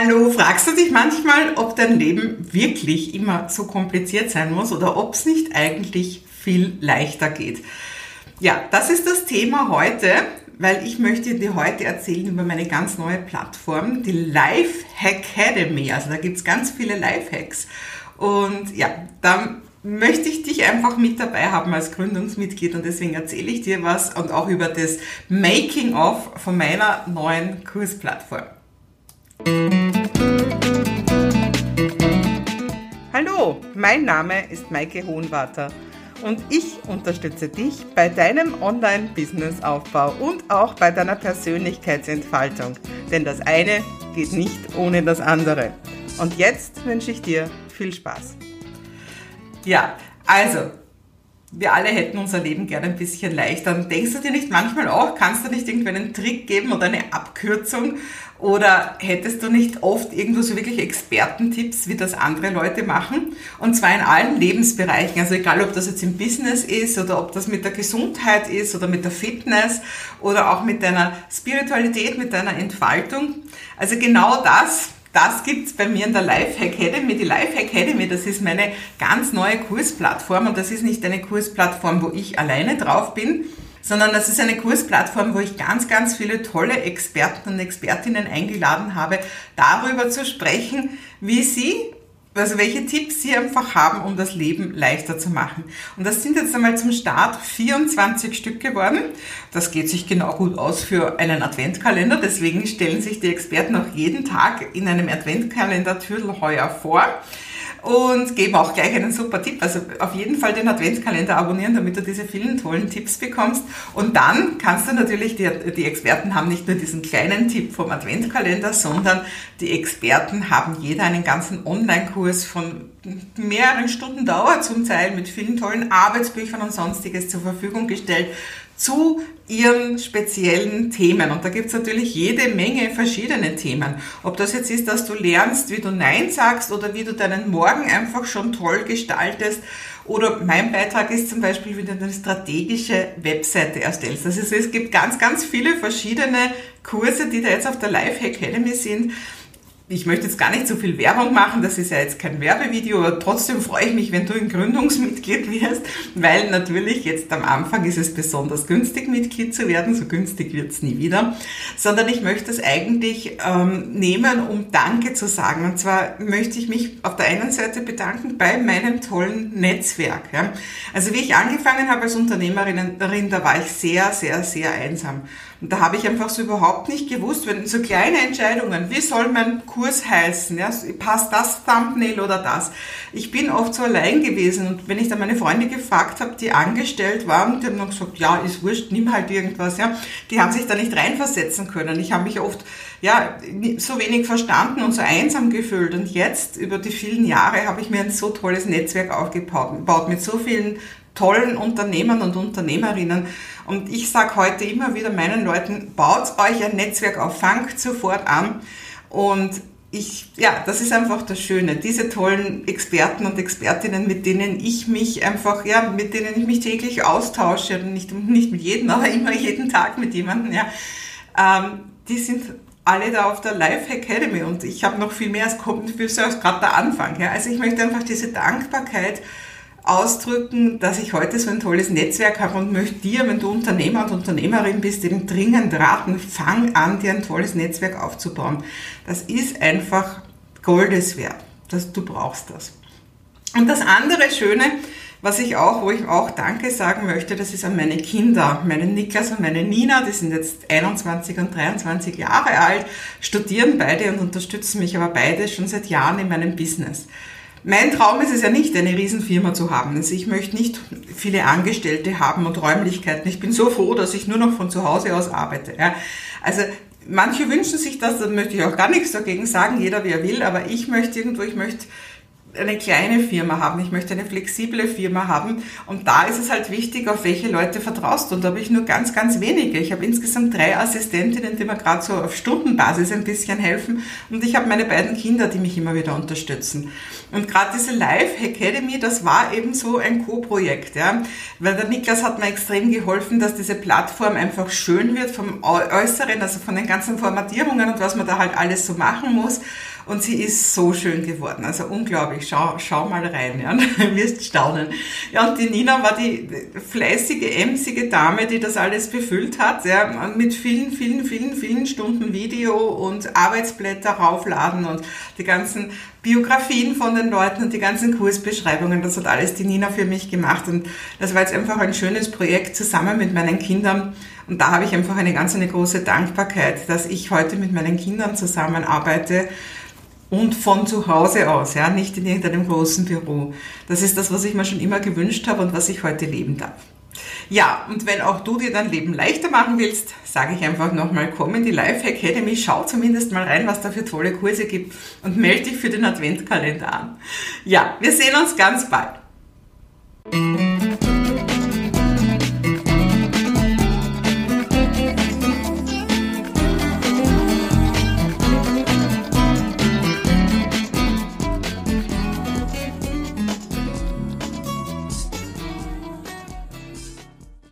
Hallo, fragst du dich manchmal, ob dein Leben wirklich immer so kompliziert sein muss oder ob es nicht eigentlich viel leichter geht? Ja, das ist das Thema heute, weil ich möchte dir heute erzählen über meine ganz neue Plattform, die Life Academy. Also da gibt's ganz viele Lifehacks. Und ja, da möchte ich dich einfach mit dabei haben als Gründungsmitglied und deswegen erzähle ich dir was und auch über das Making of von meiner neuen Kursplattform. Hallo, mein Name ist Maike Hohenwarter und ich unterstütze dich bei deinem Online-Business-Aufbau und auch bei deiner Persönlichkeitsentfaltung. Denn das eine geht nicht ohne das andere. Und jetzt wünsche ich dir viel Spaß. Ja, also, wir alle hätten unser Leben gerne ein bisschen leichter. Und denkst du dir nicht manchmal auch, kannst du nicht irgendwie einen Trick geben oder eine Abkürzung? Oder hättest du nicht oft irgendwo so wirklich Expertentipps, wie das andere Leute machen? Und zwar in allen Lebensbereichen. Also egal, ob das jetzt im Business ist oder ob das mit der Gesundheit ist oder mit der Fitness oder auch mit deiner Spiritualität, mit deiner Entfaltung. Also genau das das gibt's bei mir in der Life Academy. Die Life Academy, das ist meine ganz neue Kursplattform und das ist nicht eine Kursplattform, wo ich alleine drauf bin, sondern das ist eine Kursplattform, wo ich ganz, ganz viele tolle Experten und Expertinnen eingeladen habe, darüber zu sprechen, wie sie also welche Tipps Sie einfach haben, um das Leben leichter zu machen. Und das sind jetzt einmal zum Start 24 Stück geworden. Das geht sich genau gut aus für einen Adventkalender. Deswegen stellen sich die Experten auch jeden Tag in einem Adventkalender Türl heuer vor und geben auch gleich einen super Tipp. Also auf jeden Fall den Adventskalender abonnieren, damit du diese vielen tollen Tipps bekommst. Und dann kannst du natürlich, die, die Experten haben nicht nur diesen kleinen Tipp vom Adventskalender, sondern die Experten haben jeder einen ganzen Online-Kurs von mehreren Stunden Dauer zum Teil mit vielen tollen Arbeitsbüchern und sonstiges zur Verfügung gestellt zu ihren speziellen Themen. Und da gibt's natürlich jede Menge verschiedene Themen. Ob das jetzt ist, dass du lernst, wie du Nein sagst oder wie du deinen Morgen einfach schon toll gestaltest. Oder mein Beitrag ist zum Beispiel, wie du eine strategische Webseite erstellst. Also es gibt ganz, ganz viele verschiedene Kurse, die da jetzt auf der Live Academy sind ich möchte jetzt gar nicht so viel Werbung machen, das ist ja jetzt kein Werbevideo, aber trotzdem freue ich mich, wenn du ein Gründungsmitglied wirst, weil natürlich jetzt am Anfang ist es besonders günstig, Mitglied zu werden, so günstig wird es nie wieder, sondern ich möchte es eigentlich ähm, nehmen, um Danke zu sagen. Und zwar möchte ich mich auf der einen Seite bedanken bei meinem tollen Netzwerk. Ja. Also wie ich angefangen habe als Unternehmerin, da war ich sehr, sehr, sehr einsam. Und da habe ich einfach so überhaupt nicht gewusst, wenn so kleine Entscheidungen, wie soll mein Kurs heißen, ja, passt das Thumbnail oder das. Ich bin oft so allein gewesen und wenn ich dann meine Freunde gefragt habe, die angestellt waren, die haben dann gesagt, ja, ist wurscht, nimm halt irgendwas, ja. Die haben sich da nicht reinversetzen können. Ich habe mich oft, ja, so wenig verstanden und so einsam gefühlt und jetzt über die vielen Jahre habe ich mir ein so tolles Netzwerk aufgebaut mit so vielen tollen Unternehmern und Unternehmerinnen. Und ich sage heute immer wieder meinen Leuten, baut euch ein Netzwerk auf, fangt sofort an. Und ich, ja, das ist einfach das Schöne. Diese tollen Experten und Expertinnen, mit denen ich mich einfach, ja, mit denen ich mich täglich austausche, nicht, nicht mit jedem, aber immer jeden Tag mit jemandem, ja, ähm, die sind alle da auf der Life Academy und ich habe noch viel mehr, es kommt, für gerade der Anfang, ja. Also ich möchte einfach diese Dankbarkeit ausdrücken, dass ich heute so ein tolles Netzwerk habe und möchte dir, wenn du Unternehmer und Unternehmerin bist, eben dringend raten, fang an, dir ein tolles Netzwerk aufzubauen. Das ist einfach Goldes wert. Das, du brauchst das. Und das andere Schöne, was ich auch, wo ich auch Danke sagen möchte, das ist an meine Kinder, meinen Niklas und meine Nina, die sind jetzt 21 und 23 Jahre alt, studieren beide und unterstützen mich aber beide schon seit Jahren in meinem Business. Mein Traum ist es ja nicht, eine Riesenfirma zu haben. Also ich möchte nicht viele Angestellte haben und Räumlichkeiten. Ich bin so froh, dass ich nur noch von zu Hause aus arbeite. Ja. Also manche wünschen sich das, da möchte ich auch gar nichts dagegen sagen, jeder wie er will, aber ich möchte irgendwo, ich möchte eine kleine Firma haben, ich möchte eine flexible Firma haben. Und da ist es halt wichtig, auf welche Leute vertraust du. Und da habe ich nur ganz, ganz wenige. Ich habe insgesamt drei Assistentinnen, die mir gerade so auf Stundenbasis ein bisschen helfen. Und ich habe meine beiden Kinder, die mich immer wieder unterstützen. Und gerade diese Live Academy, das war eben so ein Co-Projekt, ja. Weil der Niklas hat mir extrem geholfen, dass diese Plattform einfach schön wird vom Äußeren, also von den ganzen Formatierungen und was man da halt alles so machen muss. Und sie ist so schön geworden. Also unglaublich. Schau, schau mal rein, ja. Du wirst staunen. Ja, und die Nina war die fleißige, emsige Dame, die das alles befüllt hat, ja, mit vielen, vielen, vielen, vielen Stunden Video und Arbeitsblätter raufladen und die ganzen Biografien von den Leuten und die ganzen Kursbeschreibungen. Das hat alles die Nina für mich gemacht. Und das war jetzt einfach ein schönes Projekt zusammen mit meinen Kindern. Und da habe ich einfach eine ganz eine große Dankbarkeit, dass ich heute mit meinen Kindern zusammenarbeite und von zu Hause aus, ja, nicht in irgendeinem großen Büro. Das ist das, was ich mir schon immer gewünscht habe und was ich heute leben darf. Ja, und wenn auch du dir dein Leben leichter machen willst, sage ich einfach nochmal, komm in die Life Academy, schau zumindest mal rein, was da für tolle Kurse gibt und melde dich für den Adventkalender an. Ja, wir sehen uns ganz bald.